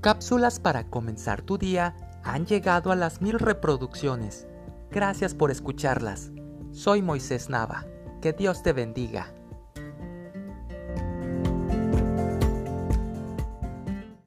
Cápsulas para comenzar tu día han llegado a las mil reproducciones. Gracias por escucharlas. Soy Moisés Nava. Que Dios te bendiga.